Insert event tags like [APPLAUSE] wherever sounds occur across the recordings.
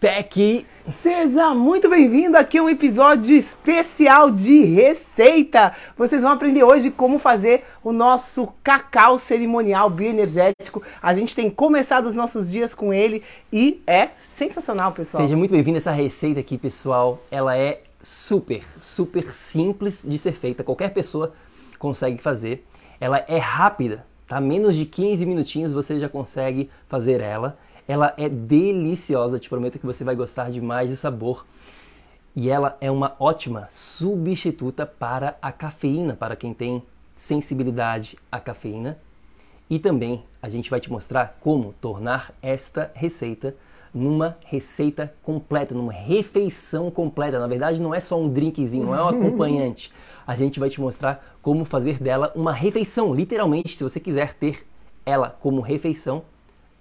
PEC Seja muito bem-vindo aqui a um episódio especial de receita. Vocês vão aprender hoje como fazer o nosso cacau cerimonial bioenergético. A gente tem começado os nossos dias com ele e é sensacional, pessoal. Seja muito bem-vindo essa receita aqui, pessoal. Ela é super, super simples de ser feita. Qualquer pessoa consegue fazer. Ela é rápida, tá? Menos de 15 minutinhos você já consegue fazer ela. Ela é deliciosa, te prometo que você vai gostar demais do sabor. E ela é uma ótima substituta para a cafeína, para quem tem sensibilidade à cafeína. E também a gente vai te mostrar como tornar esta receita numa receita completa, numa refeição completa. Na verdade, não é só um drinkzinho, não é um [LAUGHS] acompanhante. A gente vai te mostrar como fazer dela uma refeição. Literalmente, se você quiser ter ela como refeição,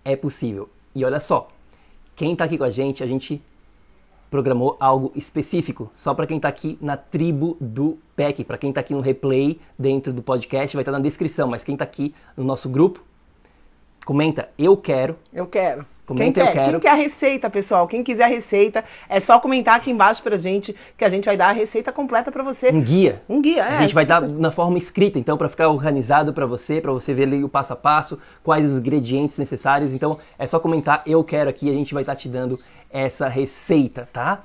é possível. E olha só, quem está aqui com a gente, a gente programou algo específico, só para quem está aqui na tribo do PEC. Para quem está aqui no replay dentro do podcast, vai estar tá na descrição, mas quem está aqui no nosso grupo, comenta eu quero. Eu quero. Comenta, quem, quer, quem quer a receita, pessoal? Quem quiser a receita, é só comentar aqui embaixo pra gente que a gente vai dar a receita completa para você. Um guia. Um guia, é. A gente vai dar na forma escrita, então, para ficar organizado para você, para você ver ali o passo a passo, quais os ingredientes necessários. Então, é só comentar eu quero aqui, a gente vai estar tá te dando essa receita, tá?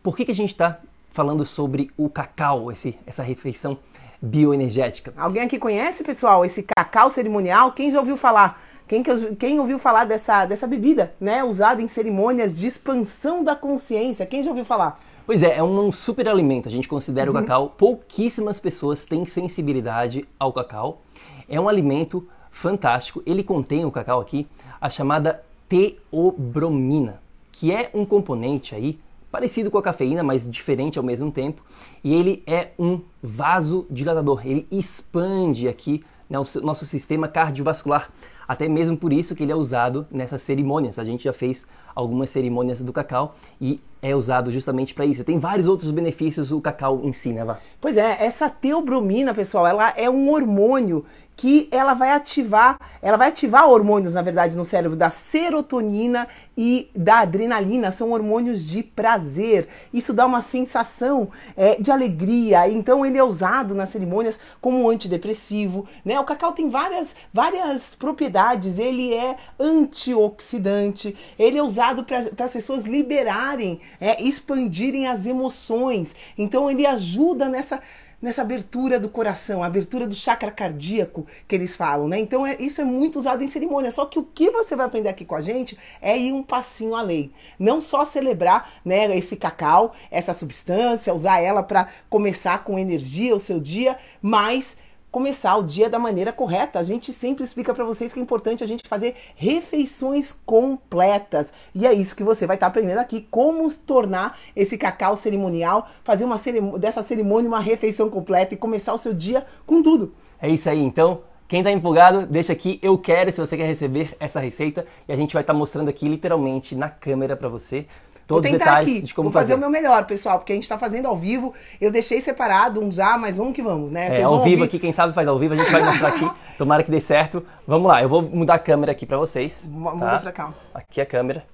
Por que, que a gente está falando sobre o cacau, esse, essa refeição bioenergética? Alguém aqui conhece, pessoal, esse cacau cerimonial? Quem já ouviu falar? Quem, quem ouviu falar dessa, dessa bebida, né? Usada em cerimônias de expansão da consciência? Quem já ouviu falar? Pois é, é um super alimento. A gente considera uhum. o cacau. Pouquíssimas pessoas têm sensibilidade ao cacau. É um alimento fantástico. Ele contém o cacau aqui, a chamada teobromina, que é um componente aí parecido com a cafeína, mas diferente ao mesmo tempo. E ele é um vasodilatador. Ele expande aqui né, o nosso sistema cardiovascular. Até mesmo por isso que ele é usado nessas cerimônias. A gente já fez algumas cerimônias do cacau e é usado justamente para isso. Tem vários outros benefícios o cacau em si, né, Vá? Pois é, essa teobromina, pessoal, ela é um hormônio que ela vai ativar, ela vai ativar hormônios, na verdade, no cérebro da serotonina e da adrenalina, são hormônios de prazer. Isso dá uma sensação é, de alegria. Então ele é usado nas cerimônias como antidepressivo, né? O cacau tem várias, várias propriedades. Ele é antioxidante. Ele é usado para as pessoas liberarem, é, expandirem as emoções. Então ele ajuda nessa nessa abertura do coração, a abertura do chakra cardíaco que eles falam, né? Então é, isso é muito usado em cerimônia. Só que o que você vai aprender aqui com a gente é ir um passinho além. Não só celebrar, né, esse cacau, essa substância, usar ela para começar com energia o seu dia, mas começar o dia da maneira correta. A gente sempre explica para vocês que é importante a gente fazer refeições completas. E é isso que você vai estar tá aprendendo aqui, como tornar esse cacau cerimonial, fazer uma dessa cerimônia uma refeição completa e começar o seu dia com tudo. É isso aí, então quem está empolgado, deixa aqui eu quero se você quer receber essa receita e a gente vai estar tá mostrando aqui literalmente na câmera para você todos os detalhes aqui. Vou fazer. fazer o meu melhor, pessoal, porque a gente tá fazendo ao vivo. Eu deixei separado um já, mas vamos que vamos, né? É, ao vivo ouvir... aqui, quem sabe faz ao vivo, a gente vai mostrar aqui. [LAUGHS] Tomara que dê certo. Vamos lá, eu vou mudar a câmera aqui para vocês. Muda tá? pra cá. Aqui a câmera.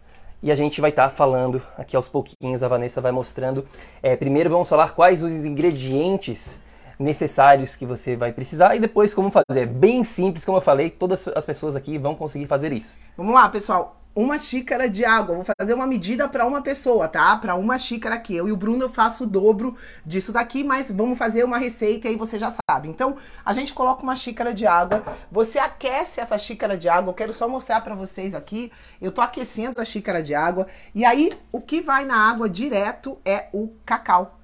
E a gente vai estar tá falando aqui aos pouquinhos, a Vanessa vai mostrando. É, primeiro vamos falar quais os ingredientes necessários que você vai precisar e depois como fazer. É bem simples, como eu falei, todas as pessoas aqui vão conseguir fazer isso. Vamos lá, pessoal. Uma xícara de água. Vou fazer uma medida para uma pessoa, tá? Para uma xícara aqui. Eu e o Bruno eu faço o dobro disso daqui, mas vamos fazer uma receita e você já sabe. Então, a gente coloca uma xícara de água. Você aquece essa xícara de água. Eu quero só mostrar para vocês aqui. Eu tô aquecendo a xícara de água. E aí, o que vai na água direto é o cacau.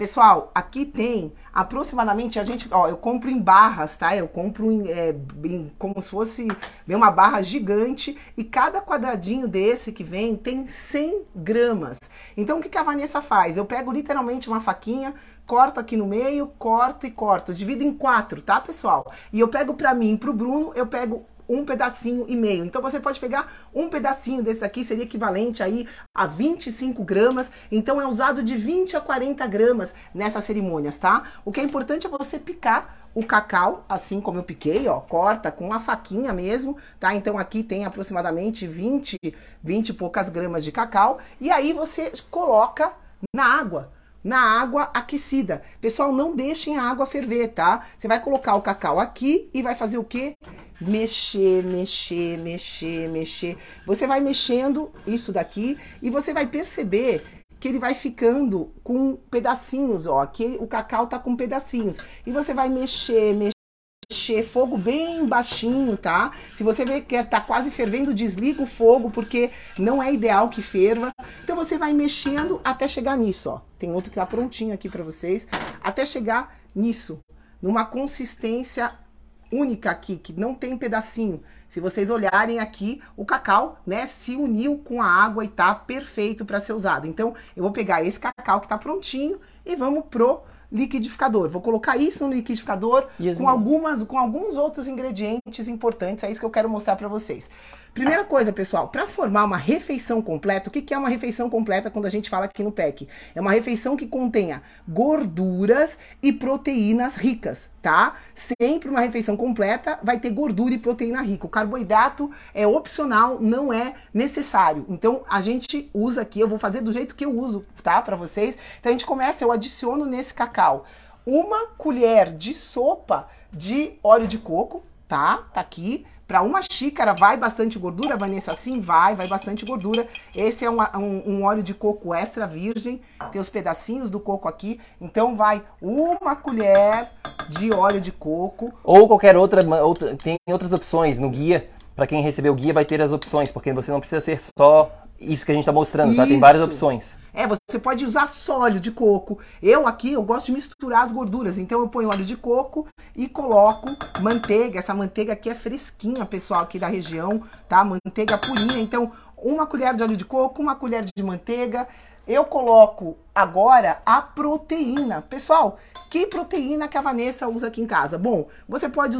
Pessoal, aqui tem aproximadamente, a gente, ó, eu compro em barras, tá? Eu compro em, é, em, como se fosse uma barra gigante e cada quadradinho desse que vem tem 100 gramas. Então o que, que a Vanessa faz? Eu pego literalmente uma faquinha, corto aqui no meio, corto e corto, divido em quatro, tá, pessoal? E eu pego para mim, pro Bruno, eu pego um pedacinho e meio. Então você pode pegar um pedacinho desse aqui, seria equivalente aí a 25 gramas. Então é usado de 20 a 40 gramas nessas cerimônias, tá? O que é importante é você picar o cacau, assim como eu piquei, ó, corta com a faquinha mesmo, tá? Então aqui tem aproximadamente 20, 20 e poucas gramas de cacau. E aí você coloca na água na água aquecida. Pessoal, não deixem a água ferver, tá? Você vai colocar o cacau aqui e vai fazer o quê? Mexer, mexer, mexer, mexer. Você vai mexendo isso daqui e você vai perceber que ele vai ficando com pedacinhos, ó. Aqui o cacau tá com pedacinhos. E você vai mexer, mexer mexer, fogo bem baixinho, tá? Se você vê que tá quase fervendo, desliga o fogo, porque não é ideal que ferva. Então você vai mexendo até chegar nisso, ó. Tem outro que tá prontinho aqui para vocês. Até chegar nisso, numa consistência única aqui, que não tem pedacinho. Se vocês olharem aqui, o cacau, né, se uniu com a água e tá perfeito para ser usado. Então, eu vou pegar esse cacau que tá prontinho e vamos pro liquidificador. Vou colocar isso no liquidificador com algumas com alguns outros ingredientes importantes. É isso que eu quero mostrar para vocês. Primeira coisa, pessoal, para formar uma refeição completa, o que, que é uma refeição completa quando a gente fala aqui no PEC? É uma refeição que contenha gorduras e proteínas ricas, tá? Sempre uma refeição completa vai ter gordura e proteína rica. O carboidrato é opcional, não é necessário. Então a gente usa aqui, eu vou fazer do jeito que eu uso, tá? Para vocês. Então a gente começa, eu adiciono nesse cacau uma colher de sopa de óleo de coco, tá? Tá aqui. Para uma xícara vai bastante gordura, Vanessa? Sim, vai, vai bastante gordura. Esse é um, um, um, óleo de coco extra virgem, tem os pedacinhos do coco aqui. Então vai uma colher de óleo de coco. Ou qualquer outra, outra tem outras opções no guia. Para quem recebeu o guia vai ter as opções, porque você não precisa ser só isso que a gente está mostrando, tá? Tem várias opções. É, você pode usar só óleo de coco. Eu aqui, eu gosto de misturar as gorduras. Então eu ponho óleo de coco e coloco manteiga. Essa manteiga aqui é fresquinha, pessoal, aqui da região, tá? Manteiga purinha. Então, uma colher de óleo de coco, uma colher de manteiga. Eu coloco agora a proteína. Pessoal, que proteína que a Vanessa usa aqui em casa? Bom, você pode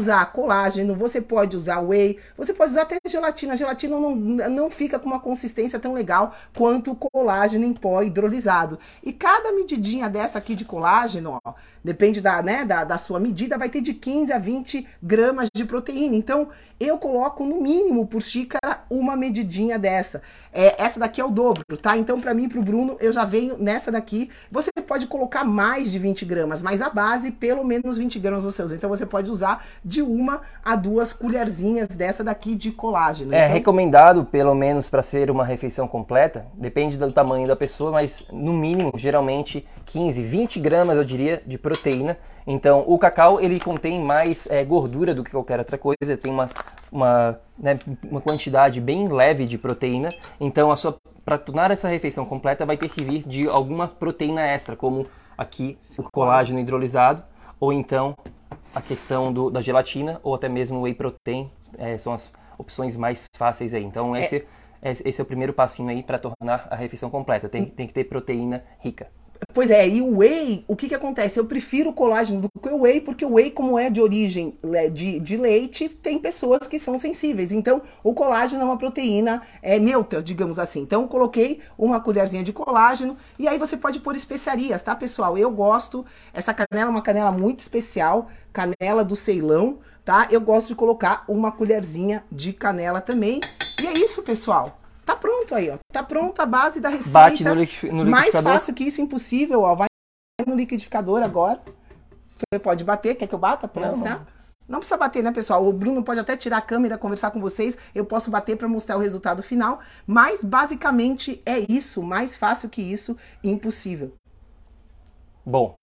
usar colágeno, você pode usar whey, você pode usar até gelatina. A gelatina não, não fica com uma consistência tão legal quanto o colágeno em pó hidrolisado. E cada medidinha dessa aqui de colágeno, ó, depende da, né, da, da sua medida, vai ter de 15 a 20 gramas de proteína. Então, eu coloco no mínimo por xícara uma medidinha dessa. É, essa daqui é o dobro, tá? Então, para mim e pro Bruno, eu já venho nessa daqui. Você pode colocar mais de 20 gramas, mas a base, pelo menos 20 gramas nos seus. Então, você pode usar de uma a duas colherzinhas dessa daqui de colágeno. É então... recomendado, pelo menos para ser uma refeição completa, depende do tamanho da pessoa, mas no mínimo, geralmente 15, 20 gramas, eu diria, de proteína. Então, o cacau ele contém mais é, gordura do que qualquer outra coisa, tem uma, uma, né, uma quantidade bem leve de proteína. Então, a sua para tornar essa refeição completa vai ter que vir de alguma proteína extra, como aqui o colágeno hidrolisado, ou então a questão do, da gelatina ou até mesmo o whey protein é, são as opções mais fáceis aí. Então esse é, esse é o primeiro passinho aí para tornar a refeição completa. Tem, tem que ter proteína rica. Pois é, e o whey, o que que acontece? Eu prefiro o colágeno do que o whey, porque o whey, como é de origem de, de leite, tem pessoas que são sensíveis. Então, o colágeno é uma proteína é, neutra, digamos assim. Então, coloquei uma colherzinha de colágeno e aí você pode pôr especiarias, tá, pessoal? Eu gosto, essa canela é uma canela muito especial, canela do Ceilão, tá? Eu gosto de colocar uma colherzinha de canela também. E é isso, pessoal. Tá pronto aí, ó. Tá pronta a base da receita. Bate no, no Mais fácil que isso, impossível, ó. Vai no liquidificador agora. Você pode bater, quer que eu bata pra não, mostrar? Não. não precisa bater, né, pessoal? O Bruno pode até tirar a câmera, conversar com vocês. Eu posso bater para mostrar o resultado final. Mas, basicamente, é isso. Mais fácil que isso, impossível. Bom,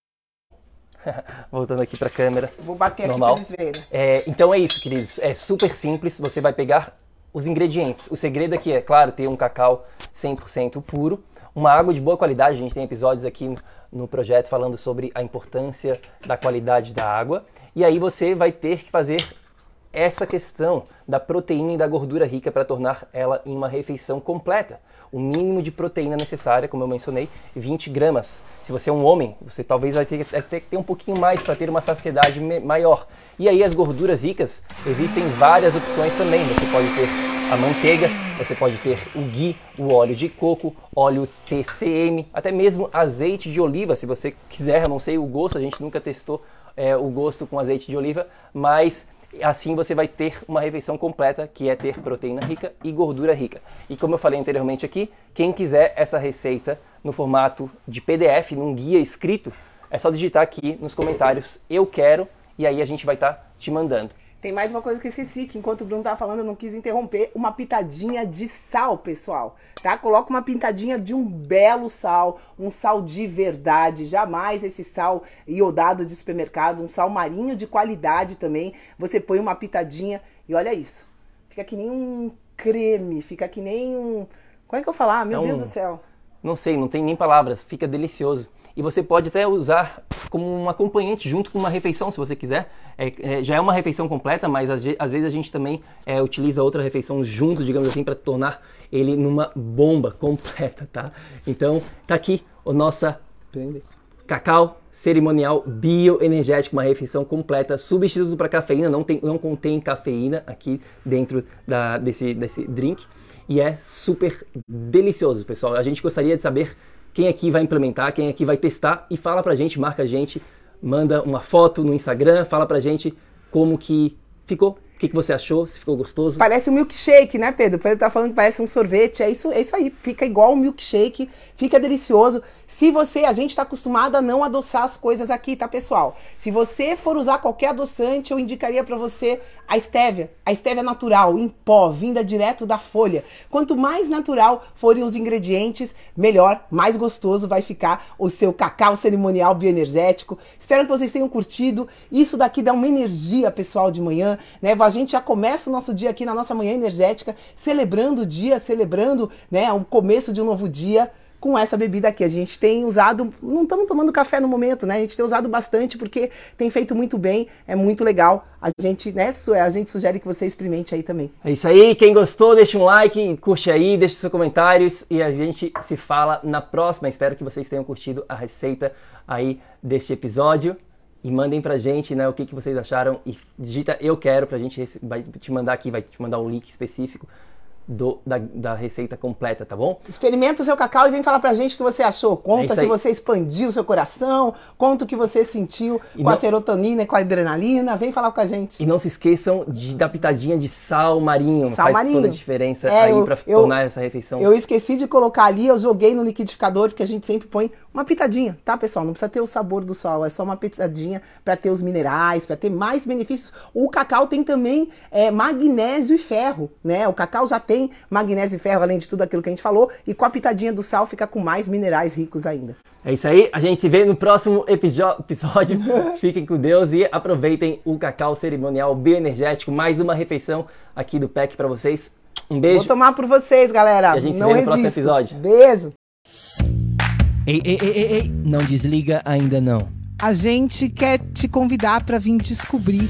[LAUGHS] voltando aqui para a câmera. Vou bater normal. aqui para eles verem. É, então é isso, queridos. É super simples. Você vai pegar os ingredientes. O segredo aqui é, claro, ter um cacau 100% puro, uma água de boa qualidade. A gente tem episódios aqui no projeto falando sobre a importância da qualidade da água. E aí você vai ter que fazer essa questão da proteína e da gordura rica para tornar ela em uma refeição completa. O mínimo de proteína necessária, como eu mencionei, 20 gramas. Se você é um homem, você talvez vai ter, ter que ter um pouquinho mais para ter uma saciedade maior. E aí as gorduras ricas, existem várias opções também. Você pode ter a manteiga, você pode ter o ghee, o óleo de coco, óleo TCM, até mesmo azeite de oliva, se você quiser. Eu não sei o gosto, a gente nunca testou é, o gosto com azeite de oliva, mas assim você vai ter uma refeição completa, que é ter proteína rica e gordura rica. E como eu falei anteriormente aqui, quem quiser essa receita no formato de PDF, num guia escrito, é só digitar aqui nos comentários eu quero e aí a gente vai estar tá te mandando. Tem mais uma coisa que eu esqueci, que enquanto o Bruno tava falando, eu não quis interromper, uma pitadinha de sal, pessoal, tá? Coloca uma pitadinha de um belo sal, um sal de verdade, jamais esse sal iodado de supermercado, um sal marinho de qualidade também. Você põe uma pitadinha e olha isso. Fica que nem um creme, fica que nem um... Como é que eu falar? Meu é. Deus do céu. Não sei, não tem nem palavras, fica delicioso e você pode até usar como um acompanhante junto com uma refeição, se você quiser. É, é, já é uma refeição completa, mas às, às vezes a gente também é, utiliza outra refeição junto, digamos assim, para tornar ele numa bomba completa, tá? Então, tá aqui o nossa cacau cerimonial bioenergético, uma refeição completa, substituto para cafeína, não, tem, não contém cafeína aqui dentro da, desse, desse drink. E é super delicioso, pessoal. A gente gostaria de saber quem aqui vai implementar, quem aqui vai testar? E fala pra gente, marca a gente, manda uma foto no Instagram, fala pra gente como que ficou, o que, que você achou? Se ficou gostoso? Parece um milkshake, né, Pedro? Pedro tá falando que parece um sorvete. É isso, é isso aí. Fica igual um milkshake, fica delicioso. Se você, a gente está acostumado a não adoçar as coisas aqui, tá, pessoal? Se você for usar qualquer adoçante, eu indicaria para você a estévia. A estévia natural, em pó, vinda direto da folha. Quanto mais natural forem os ingredientes, melhor, mais gostoso vai ficar o seu cacau cerimonial bioenergético. Espero que vocês tenham curtido. Isso daqui dá uma energia, pessoal, de manhã, né? A gente já começa o nosso dia aqui na nossa manhã energética, celebrando o dia, celebrando né, o começo de um novo dia com essa bebida aqui. A gente tem usado, não estamos tomando café no momento, né? A gente tem usado bastante porque tem feito muito bem, é muito legal. A gente, né, a gente sugere que você experimente aí também. É isso aí, quem gostou, deixa um like, curte aí, deixa seus comentários e a gente se fala na próxima. Espero que vocês tenham curtido a receita aí deste episódio e mandem pra gente, né, o que, que vocês acharam. E digita eu quero pra gente vai te mandar aqui, vai te mandar um link específico do, da, da, receita completa, tá bom? Experimenta o seu cacau e vem falar pra gente o que você achou. Conta é se você expandiu o seu coração, conta o que você sentiu e com não... a serotonina e com a adrenalina. Vem falar com a gente. E não se esqueçam de dar pitadinha de sal marinho. Sal Faz marinho. toda a diferença é, aí eu, pra eu, tornar essa refeição. Eu esqueci de colocar ali, eu joguei no liquidificador, porque a gente sempre põe uma pitadinha, tá, pessoal? Não precisa ter o sabor do sal, é só uma pitadinha para ter os minerais, para ter mais benefícios. O cacau tem também é, magnésio e ferro, né? O cacau já tem tem magnésio e ferro, além de tudo aquilo que a gente falou, e com a pitadinha do sal fica com mais minerais ricos ainda. É isso aí, a gente se vê no próximo episódio. [LAUGHS] Fiquem com Deus e aproveitem o cacau cerimonial bioenergético, mais uma refeição aqui do PEC para vocês. Um beijo. Vou tomar por vocês, galera. E a gente Não se vê no próximo episódio. Beijo. Ei, ei, ei, ei, ei, não desliga ainda não. A gente quer te convidar para vir descobrir